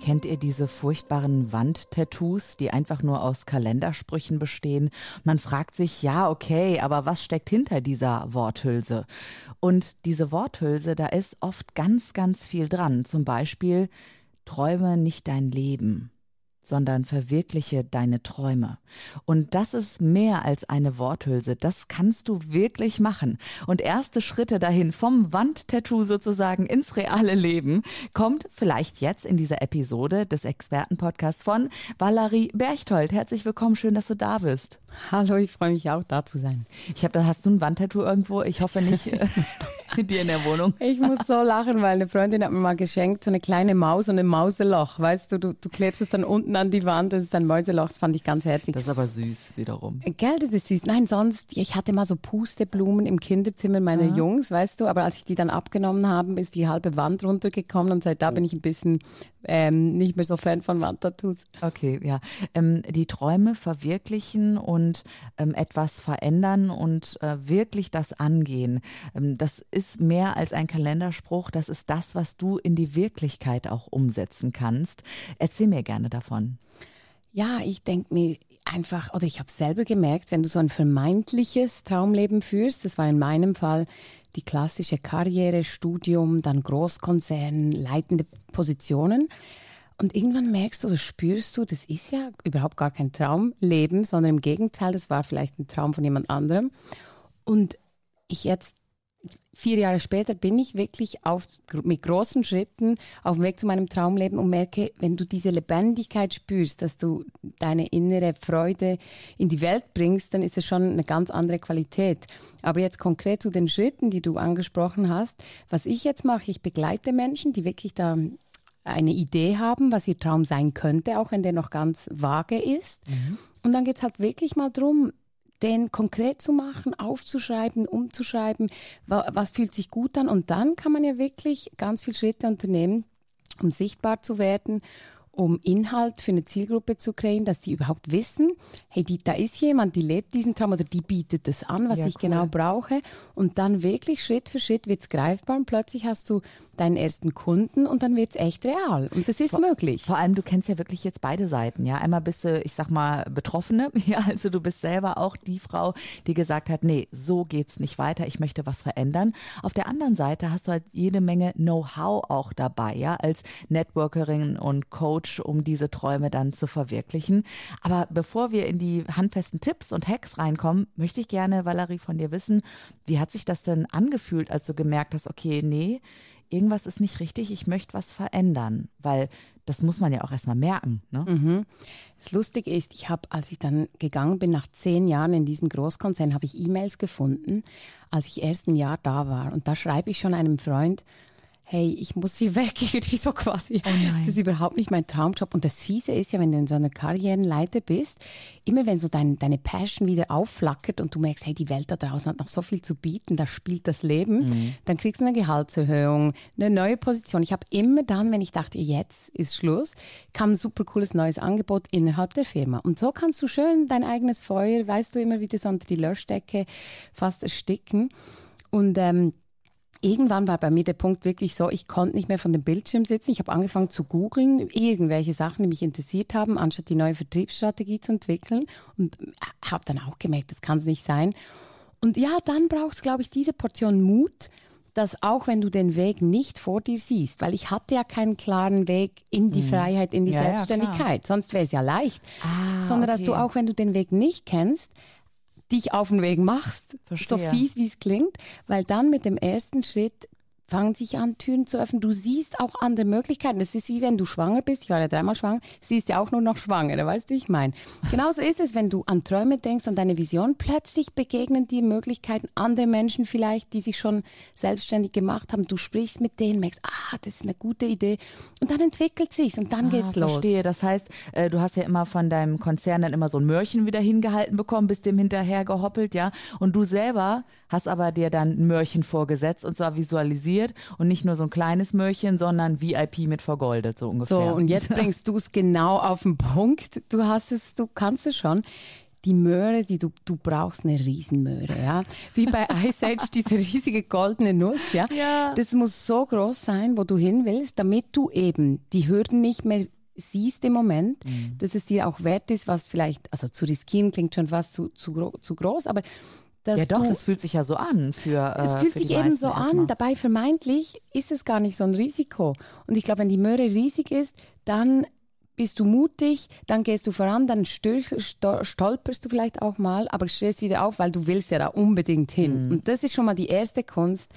Kennt ihr diese furchtbaren Wandtattoos, die einfach nur aus Kalendersprüchen bestehen? Man fragt sich, ja, okay, aber was steckt hinter dieser Worthülse? Und diese Worthülse, da ist oft ganz, ganz viel dran. Zum Beispiel, träume nicht dein Leben sondern verwirkliche deine Träume. Und das ist mehr als eine Worthülse. Das kannst du wirklich machen. Und erste Schritte dahin vom Wandtattoo sozusagen ins reale Leben kommt vielleicht jetzt in dieser Episode des Expertenpodcasts von Valerie Berchtold. Herzlich willkommen. Schön, dass du da bist. Hallo, ich freue mich auch da zu sein. Ich habe da hast du ein Wandtattoo irgendwo? Ich hoffe nicht äh, dir in der Wohnung. Ich muss so lachen, weil eine Freundin hat mir mal geschenkt so eine kleine Maus und ein Mauseloch. Weißt du, du, du klebst es dann unten an die Wand, das ist ein Mäuseloch, das fand ich ganz herzig. Das ist aber süß wiederum. Gell, das ist süß. Nein, sonst, ich hatte mal so Pusteblumen im Kinderzimmer meiner Aha. Jungs, weißt du, aber als ich die dann abgenommen habe, ist die halbe Wand runtergekommen und seit da bin ich ein bisschen ähm, nicht mehr so Fan von Wandtattoos. Okay, ja. Ähm, die Träume verwirklichen und ähm, etwas verändern und äh, wirklich das angehen. Ähm, das ist mehr als ein Kalenderspruch, das ist das, was du in die Wirklichkeit auch umsetzen kannst. Erzähl mir gerne davon. Ja, ich denke mir einfach, oder ich habe selber gemerkt, wenn du so ein vermeintliches Traumleben führst, das war in meinem Fall die klassische Karriere, Studium, dann Großkonzern, leitende Positionen. Und irgendwann merkst du oder spürst du, das ist ja überhaupt gar kein Traumleben, sondern im Gegenteil, das war vielleicht ein Traum von jemand anderem. Und ich jetzt vier Jahre später bin ich wirklich auf, mit großen Schritten auf dem Weg zu meinem Traumleben und merke, wenn du diese Lebendigkeit spürst, dass du deine innere Freude in die Welt bringst, dann ist es schon eine ganz andere Qualität. Aber jetzt konkret zu den Schritten, die du angesprochen hast, was ich jetzt mache, ich begleite Menschen, die wirklich da eine Idee haben, was ihr Traum sein könnte, auch wenn der noch ganz vage ist. Mhm. Und dann geht es halt wirklich mal darum, den konkret zu machen, aufzuschreiben, umzuschreiben, was fühlt sich gut an. Und dann kann man ja wirklich ganz viele Schritte unternehmen, um sichtbar zu werden um Inhalt für eine Zielgruppe zu kreieren, dass die überhaupt wissen, hey, die, da ist jemand, die lebt diesen Traum oder die bietet das an, was ja, ich genau cool. genau brauche. Und dann wirklich Schritt für Schritt wird es greifbar und plötzlich hast du deinen ersten Kunden und dann wird es echt real. Und das ist vor, möglich. Vor allem, du kennst ja wirklich jetzt beide Seiten. Ja, einmal bist du, ich sag mal, Betroffene. Ja, also du bist selber auch die Frau, die gesagt hat, nee, so geht's nicht weiter. Ich möchte was verändern. Auf der anderen Seite hast du halt jede Menge Know-how auch dabei, ja, als Networkerin und Coach Coach, um diese Träume dann zu verwirklichen. Aber bevor wir in die handfesten Tipps und Hacks reinkommen, möchte ich gerne, Valerie, von dir wissen, wie hat sich das denn angefühlt, als du gemerkt hast, okay, nee, irgendwas ist nicht richtig, ich möchte was verändern, weil das muss man ja auch erstmal merken. Ne? Mhm. Das Lustige ist, ich habe, als ich dann gegangen bin, nach zehn Jahren in diesem Großkonzern, habe ich E-Mails gefunden, als ich erst ein Jahr da war. Und da schreibe ich schon einem Freund, hey, ich muss hier weg, irgendwie so quasi. Oh das ist überhaupt nicht mein Traumjob. Und das Fiese ist ja, wenn du in so einer Karrierenleiter bist, immer wenn so dein, deine Passion wieder aufflackert und du merkst, hey, die Welt da draußen hat noch so viel zu bieten, da spielt das Leben, mhm. dann kriegst du eine Gehaltserhöhung, eine neue Position. Ich habe immer dann, wenn ich dachte, jetzt ist Schluss, kam ein super cooles neues Angebot innerhalb der Firma. Und so kannst du schön dein eigenes Feuer, weißt du, immer wieder so unter die Löschdecke fast ersticken. Und ähm, Irgendwann war bei mir der Punkt wirklich so, ich konnte nicht mehr von dem Bildschirm sitzen. Ich habe angefangen zu googeln, irgendwelche Sachen, die mich interessiert haben, anstatt die neue Vertriebsstrategie zu entwickeln. Und habe dann auch gemerkt, das kann es nicht sein. Und ja, dann brauchst, glaube ich, diese Portion Mut, dass auch wenn du den Weg nicht vor dir siehst, weil ich hatte ja keinen klaren Weg in die mhm. Freiheit, in die ja, Selbstständigkeit, ja, sonst wäre es ja leicht, ah, sondern okay. dass du auch, wenn du den Weg nicht kennst, dich auf den Weg machst, Verstehe. so fies wie es klingt, weil dann mit dem ersten Schritt fangen sich an, Türen zu öffnen. Du siehst auch andere Möglichkeiten. Es ist wie wenn du schwanger bist. Ich war ja dreimal schwanger. Siehst ja auch nur noch schwanger. Weißt du, wie ich meine? Genauso ist es, wenn du an Träume denkst, an deine Vision. Plötzlich begegnen dir Möglichkeiten, andere Menschen vielleicht, die sich schon selbstständig gemacht haben. Du sprichst mit denen, merkst, ah, das ist eine gute Idee. Und dann entwickelt sich's und dann ah, geht's los. Verstehe. Das heißt, äh, du hast ja immer von deinem Konzern dann immer so ein Mörchen wieder hingehalten bekommen, bist dem hinterher gehoppelt, ja. Und du selber hast aber dir dann ein Mörchen vorgesetzt und zwar visualisiert und nicht nur so ein kleines Mörchen, sondern VIP mit vergoldet, so ungefähr. So, und jetzt bringst du es genau auf den Punkt. Du hast es, du kannst es schon die Möhre, die du, du brauchst eine Riesenmöhre, ja. Wie bei Ice Age, diese riesige goldene Nuss, ja? ja. Das muss so groß sein, wo du hin willst, damit du eben die Hürden nicht mehr siehst im Moment, mhm. dass es dir auch wert ist, was vielleicht, also zu riskieren klingt schon fast zu, zu, zu groß, aber ja doch, das fühlt sich ja so an für Es fühlt sich eben so an, dabei vermeintlich ist es gar nicht so ein Risiko. Und ich glaube, wenn die Möhre riesig ist, dann bist du mutig, dann gehst du voran, dann stolperst du vielleicht auch mal, aber stehst wieder auf, weil du willst ja da unbedingt hin. Mhm. Und das ist schon mal die erste Kunst,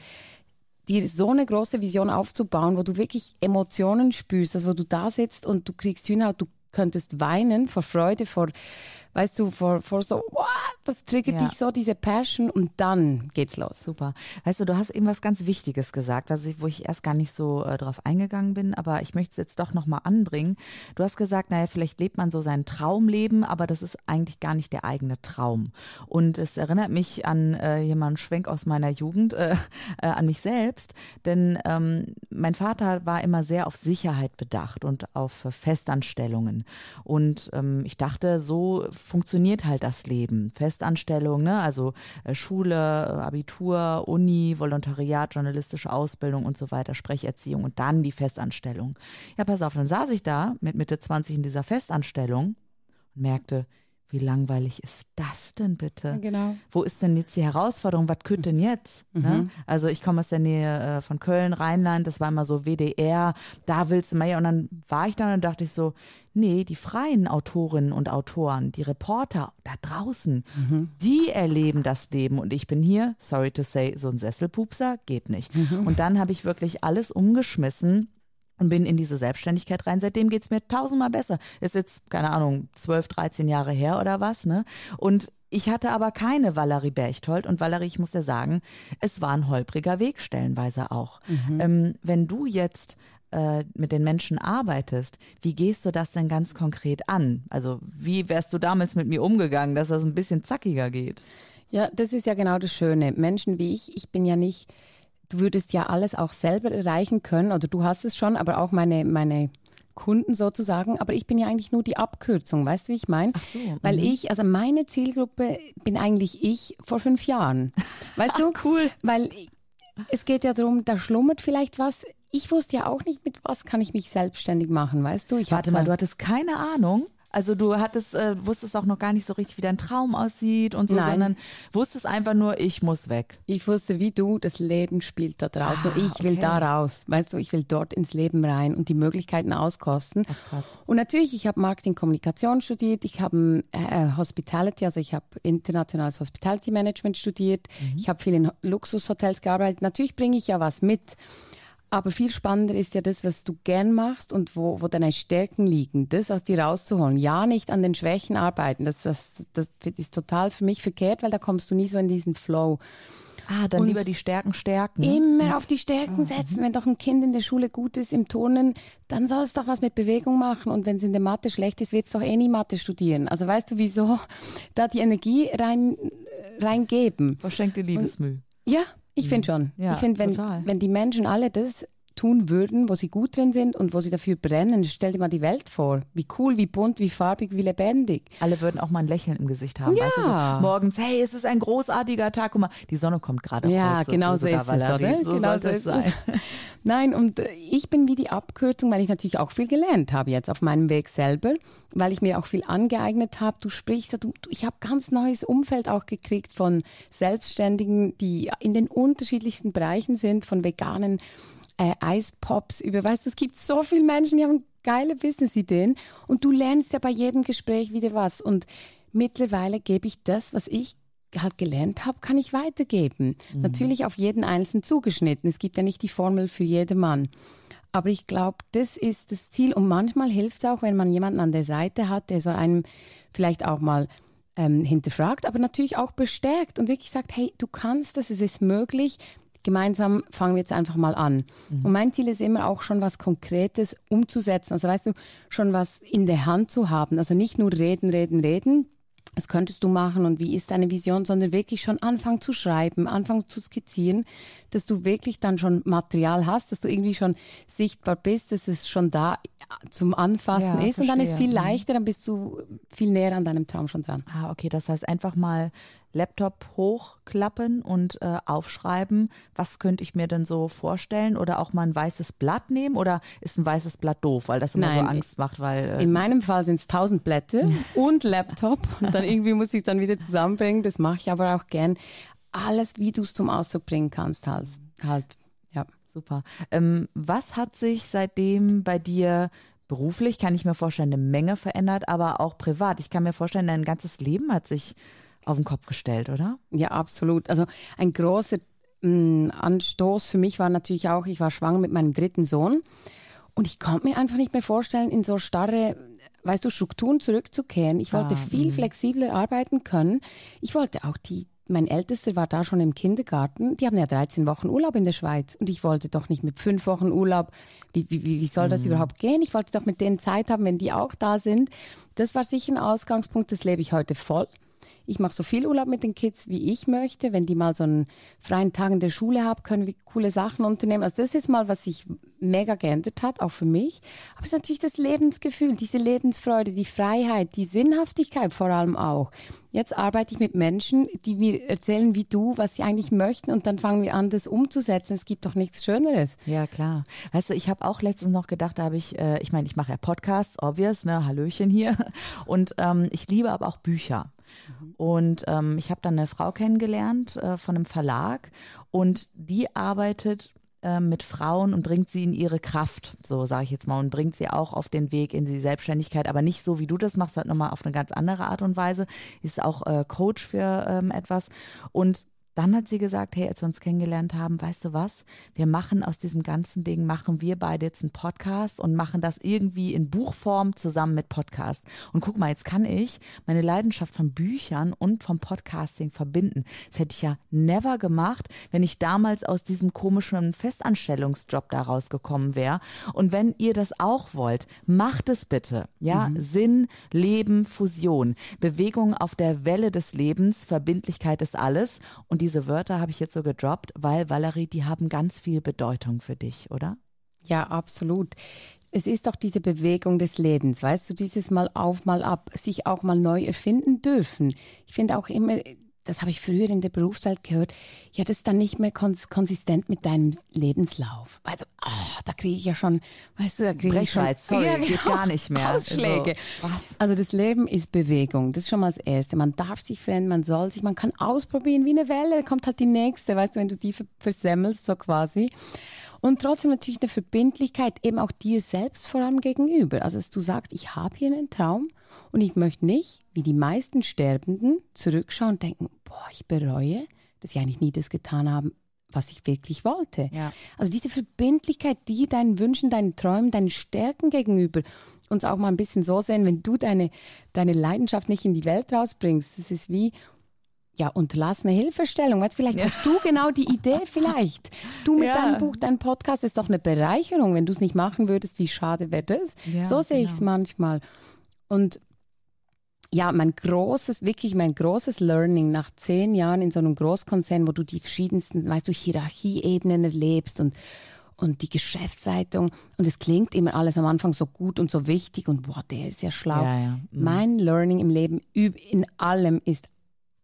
dir so eine große Vision aufzubauen, wo du wirklich Emotionen spürst, also wo du da sitzt und du kriegst Hühnerhaut, du könntest weinen vor Freude, vor weißt du, vor, vor so, wow, das triggert ja. dich so, diese Passion und dann geht's los. Super. Weißt du, du hast eben was ganz Wichtiges gesagt, was ich, wo ich erst gar nicht so äh, drauf eingegangen bin, aber ich möchte es jetzt doch nochmal anbringen. Du hast gesagt, naja, vielleicht lebt man so sein Traumleben, aber das ist eigentlich gar nicht der eigene Traum. Und es erinnert mich an äh, jemanden Schwenk aus meiner Jugend, äh, äh, an mich selbst, denn ähm, mein Vater war immer sehr auf Sicherheit bedacht und auf Festanstellungen. Und ähm, ich dachte, so funktioniert halt das Leben. Festanstellung, ne? also äh, Schule, äh, Abitur, Uni, Volontariat, journalistische Ausbildung und so weiter, Sprecherziehung und dann die Festanstellung. Ja, pass auf, dann saß ich da mit Mitte 20 in dieser Festanstellung und merkte, wie langweilig ist das denn bitte? Genau. Wo ist denn jetzt die Herausforderung? Was könnte denn jetzt? Mhm. Ne? Also ich komme aus der Nähe äh, von Köln, Rheinland, das war immer so WDR, da willst du mehr. Und dann war ich dann und dachte ich so, nee, die freien Autorinnen und Autoren, die Reporter da draußen, mhm. die erleben das Leben. Und ich bin hier, sorry to say, so ein Sesselpupser, geht nicht. Mhm. Und dann habe ich wirklich alles umgeschmissen und bin in diese Selbstständigkeit rein. Seitdem geht's mir tausendmal besser. Ist jetzt, keine Ahnung, zwölf, dreizehn Jahre her oder was, ne? Und ich hatte aber keine Valerie Berchtold und Valerie, ich muss dir sagen, es war ein holpriger Weg stellenweise auch. Mhm. Ähm, wenn du jetzt äh, mit den Menschen arbeitest, wie gehst du das denn ganz konkret an? Also wie wärst du damals mit mir umgegangen, dass das ein bisschen zackiger geht? Ja, das ist ja genau das Schöne. Menschen wie ich, ich bin ja nicht du würdest ja alles auch selber erreichen können, oder du hast es schon, aber auch meine, meine Kunden sozusagen, aber ich bin ja eigentlich nur die Abkürzung, weißt du, wie ich meine? So, Weil mhm. ich, also meine Zielgruppe bin eigentlich ich vor fünf Jahren. Weißt du? cool. Weil es geht ja darum, da schlummert vielleicht was. Ich wusste ja auch nicht, mit was kann ich mich selbstständig machen, weißt du? Ich Warte mal, du hattest keine Ahnung? Also du hattest, äh, wusstest auch noch gar nicht so richtig, wie dein Traum aussieht und so, Nein. sondern wusstest einfach nur, ich muss weg. Ich wusste, wie du, das Leben spielt da draußen ah, und ich will da raus. Weißt du, ich will dort ins Leben rein und die Möglichkeiten auskosten. Ach, krass. Und natürlich, ich habe Marketing Kommunikation studiert, ich habe äh, Hospitality, also ich habe internationales Hospitality Management studiert, mhm. ich habe viel in Luxushotels gearbeitet. Natürlich bringe ich ja was mit. Aber viel spannender ist ja das, was du gern machst und wo, wo deine Stärken liegen, das aus dir rauszuholen. Ja, nicht an den Schwächen arbeiten. Das, das, das ist total für mich verkehrt, weil da kommst du nie so in diesen Flow. Ah, dann und lieber die Stärken stärken. Immer auf die Stärken mhm. setzen. Wenn doch ein Kind in der Schule gut ist im Turnen, dann soll es doch was mit Bewegung machen. Und wenn es in der Mathe schlecht ist, wird es doch eh nie Mathe studieren. Also weißt du, wieso da die Energie rein, reingeben? Verschenkte Liebesmüh. Ja, ich finde mhm. schon. Ja, ich finde, wenn, wenn die Menschen alle das tun würden, wo sie gut drin sind und wo sie dafür brennen. Stell dir mal die Welt vor. Wie cool, wie bunt, wie farbig, wie lebendig. Alle würden auch mal ein Lächeln im Gesicht haben. Ja. Weißt du, so morgens, hey, es ist ein großartiger Tag. Guck mal, die Sonne kommt gerade ja, raus. Ja, genau so, ist Valerie. es, oder? So genau so ist es. Nein, und äh, ich bin wie die Abkürzung, weil ich natürlich auch viel gelernt habe jetzt auf meinem Weg selber, weil ich mir auch viel angeeignet habe. Du sprichst, du, ich habe ganz neues Umfeld auch gekriegt von Selbstständigen, die in den unterschiedlichsten Bereichen sind, von veganen äh, Eispops über, weißt du, es gibt so viele Menschen, die haben geile Business-Ideen und du lernst ja bei jedem Gespräch wieder was und mittlerweile gebe ich das, was ich halt gelernt habe, kann ich weitergeben. Mhm. Natürlich auf jeden Einzelnen zugeschnitten. Es gibt ja nicht die Formel für jedermann. Aber ich glaube, das ist das Ziel. Und manchmal hilft es auch, wenn man jemanden an der Seite hat, der so einem vielleicht auch mal ähm, hinterfragt, aber natürlich auch bestärkt und wirklich sagt, hey, du kannst das, es ist möglich. Gemeinsam fangen wir jetzt einfach mal an. Mhm. Und mein Ziel ist immer auch schon was Konkretes umzusetzen. Also weißt du, schon was in der Hand zu haben. Also nicht nur reden, reden, reden, das könntest du machen und wie ist deine Vision, sondern wirklich schon anfangen zu schreiben, anfangen zu skizzieren, dass du wirklich dann schon Material hast, dass du irgendwie schon sichtbar bist, dass es schon da zum Anfassen ja, ist verstehe. und dann ist es viel mhm. leichter, dann bist du viel näher an deinem Traum schon dran. Ah, okay, das heißt einfach mal Laptop hochklappen und äh, aufschreiben, was könnte ich mir denn so vorstellen oder auch mal ein weißes Blatt nehmen oder ist ein weißes Blatt doof, weil das immer Nein, so Angst macht, weil äh, in meinem Fall sind es tausend Blätter und Laptop und dann irgendwie muss ich dann wieder zusammenbringen. Das mache ich aber auch gern. Alles, wie du es zum Ausdruck bringen kannst, halt, halt ja. Super. Ähm, was hat sich seitdem bei dir beruflich, kann ich mir vorstellen, eine Menge verändert, aber auch privat? Ich kann mir vorstellen, dein ganzes Leben hat sich auf den Kopf gestellt, oder? Ja, absolut. Also ein großer mh, mm, Anstoß für mich war natürlich auch, ich war schwanger mit meinem dritten Sohn und ich konnte mir einfach nicht mehr vorstellen, in so starre, weißt du, Strukturen zurückzukehren. Ich wollte ah, viel mh. flexibler arbeiten können. Ich wollte auch die, mein Ältester war da schon im Kindergarten. Die haben ja 13 Wochen Urlaub in der Schweiz. Und ich wollte doch nicht mit fünf Wochen Urlaub, wie, wie, wie soll das mhm. überhaupt gehen? Ich wollte doch mit denen Zeit haben, wenn die auch da sind. Das war sicher ein Ausgangspunkt, das lebe ich heute voll. Ich mache so viel Urlaub mit den Kids, wie ich möchte. Wenn die mal so einen freien Tag in der Schule haben, können wir coole Sachen unternehmen. Also das ist mal, was sich mega geändert hat, auch für mich. Aber es ist natürlich das Lebensgefühl, diese Lebensfreude, die Freiheit, die Sinnhaftigkeit vor allem auch. Jetzt arbeite ich mit Menschen, die mir erzählen, wie du, was sie eigentlich möchten und dann fangen wir an, das umzusetzen. Es gibt doch nichts Schöneres. Ja, klar. Weißt du, ich habe auch letztens noch gedacht, da habe ich, äh, ich meine, ich mache ja Podcasts, obvious, ne, Hallöchen hier. Und ähm, ich liebe aber auch Bücher. Und ähm, ich habe dann eine Frau kennengelernt äh, von einem Verlag und die arbeitet äh, mit Frauen und bringt sie in ihre Kraft, so sage ich jetzt mal, und bringt sie auch auf den Weg in die Selbstständigkeit, aber nicht so, wie du das machst, halt nochmal auf eine ganz andere Art und Weise. Ist auch äh, Coach für ähm, etwas. Und dann hat sie gesagt, hey, als wir uns kennengelernt haben, weißt du was, wir machen aus diesem ganzen Ding, machen wir beide jetzt einen Podcast und machen das irgendwie in Buchform zusammen mit Podcast. Und guck mal, jetzt kann ich meine Leidenschaft von Büchern und vom Podcasting verbinden. Das hätte ich ja never gemacht, wenn ich damals aus diesem komischen Festanstellungsjob da rausgekommen wäre. Und wenn ihr das auch wollt, macht es bitte. Ja, mhm. Sinn, Leben, Fusion, Bewegung auf der Welle des Lebens, Verbindlichkeit ist alles. Und diese Wörter habe ich jetzt so gedroppt, weil Valerie, die haben ganz viel Bedeutung für dich, oder? Ja, absolut. Es ist doch diese Bewegung des Lebens, weißt du, dieses Mal auf, mal ab, sich auch mal neu erfinden dürfen. Ich finde auch immer, das habe ich früher in der Berufswelt gehört, ja, das ist dann nicht mehr kons konsistent mit deinem Lebenslauf. Also, oh, da kriege ich ja schon, weißt du, da kriege ich schon sorry, ja, genau, geht gar nicht mehr. Ausschläge. Also, was? also das Leben ist Bewegung, das ist schon mal das Erste. Man darf sich verändern, man soll sich, man kann ausprobieren wie eine Welle, kommt halt die nächste, weißt du, wenn du die versemmelst, so quasi. Und trotzdem natürlich eine Verbindlichkeit eben auch dir selbst vor allem gegenüber. Also dass du sagst, ich habe hier einen Traum und ich möchte nicht, wie die meisten Sterbenden, zurückschauen und denken, boah, ich bereue, dass ich eigentlich nie das getan habe, was ich wirklich wollte. Ja. Also diese Verbindlichkeit, die deinen Wünschen, deinen Träumen, deinen Stärken gegenüber uns auch mal ein bisschen so sehen, wenn du deine, deine Leidenschaft nicht in die Welt rausbringst, das ist wie ja, unterlassene Hilfestellung. Weißt, vielleicht ja. hast du genau die Idee, vielleicht. Du mit ja. deinem Buch, deinem Podcast ist doch eine Bereicherung. Wenn du es nicht machen würdest, wie schade wäre das? Ja, so sehe genau. ich es manchmal. Und ja, mein großes, wirklich mein großes Learning nach zehn Jahren in so einem Großkonzern, wo du die verschiedensten, weißt du, Hierarchieebenen erlebst und, und die Geschäftsleitung. Und es klingt immer alles am Anfang so gut und so wichtig und boah, der ist ja schlau. Ja, ja. Mhm. Mein Learning im Leben in allem ist,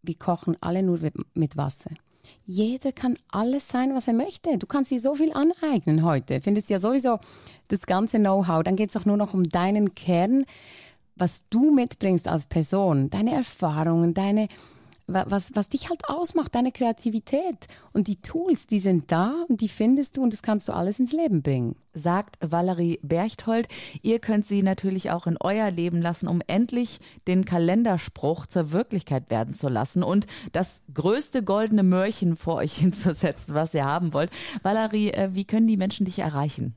wir kochen alle nur mit Wasser. Jeder kann alles sein, was er möchte. Du kannst dir so viel aneignen heute. Findest ja sowieso das ganze Know-how. Dann geht es auch nur noch um deinen Kern was du mitbringst als Person, deine Erfahrungen, deine was, was dich halt ausmacht, deine Kreativität. Und die Tools, die sind da und die findest du und das kannst du alles ins Leben bringen. Sagt Valerie Berchthold. Ihr könnt sie natürlich auch in euer Leben lassen, um endlich den Kalenderspruch zur Wirklichkeit werden zu lassen und das größte goldene Mörchen vor euch hinzusetzen, was ihr haben wollt. Valerie, äh, wie können die Menschen dich erreichen?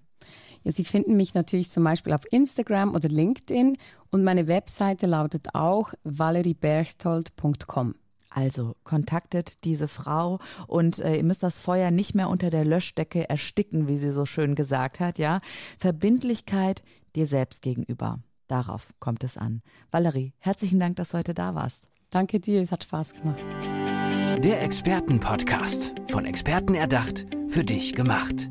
Ja, Sie finden mich natürlich zum Beispiel auf Instagram oder LinkedIn und meine Webseite lautet auch valerieberchtold.com. Also kontaktet diese Frau und äh, ihr müsst das Feuer nicht mehr unter der Löschdecke ersticken, wie sie so schön gesagt hat, ja. Verbindlichkeit dir selbst gegenüber. Darauf kommt es an. Valerie, herzlichen Dank, dass du heute da warst. Danke dir, es hat Spaß gemacht. Der Expertenpodcast, von Experten erdacht, für dich gemacht.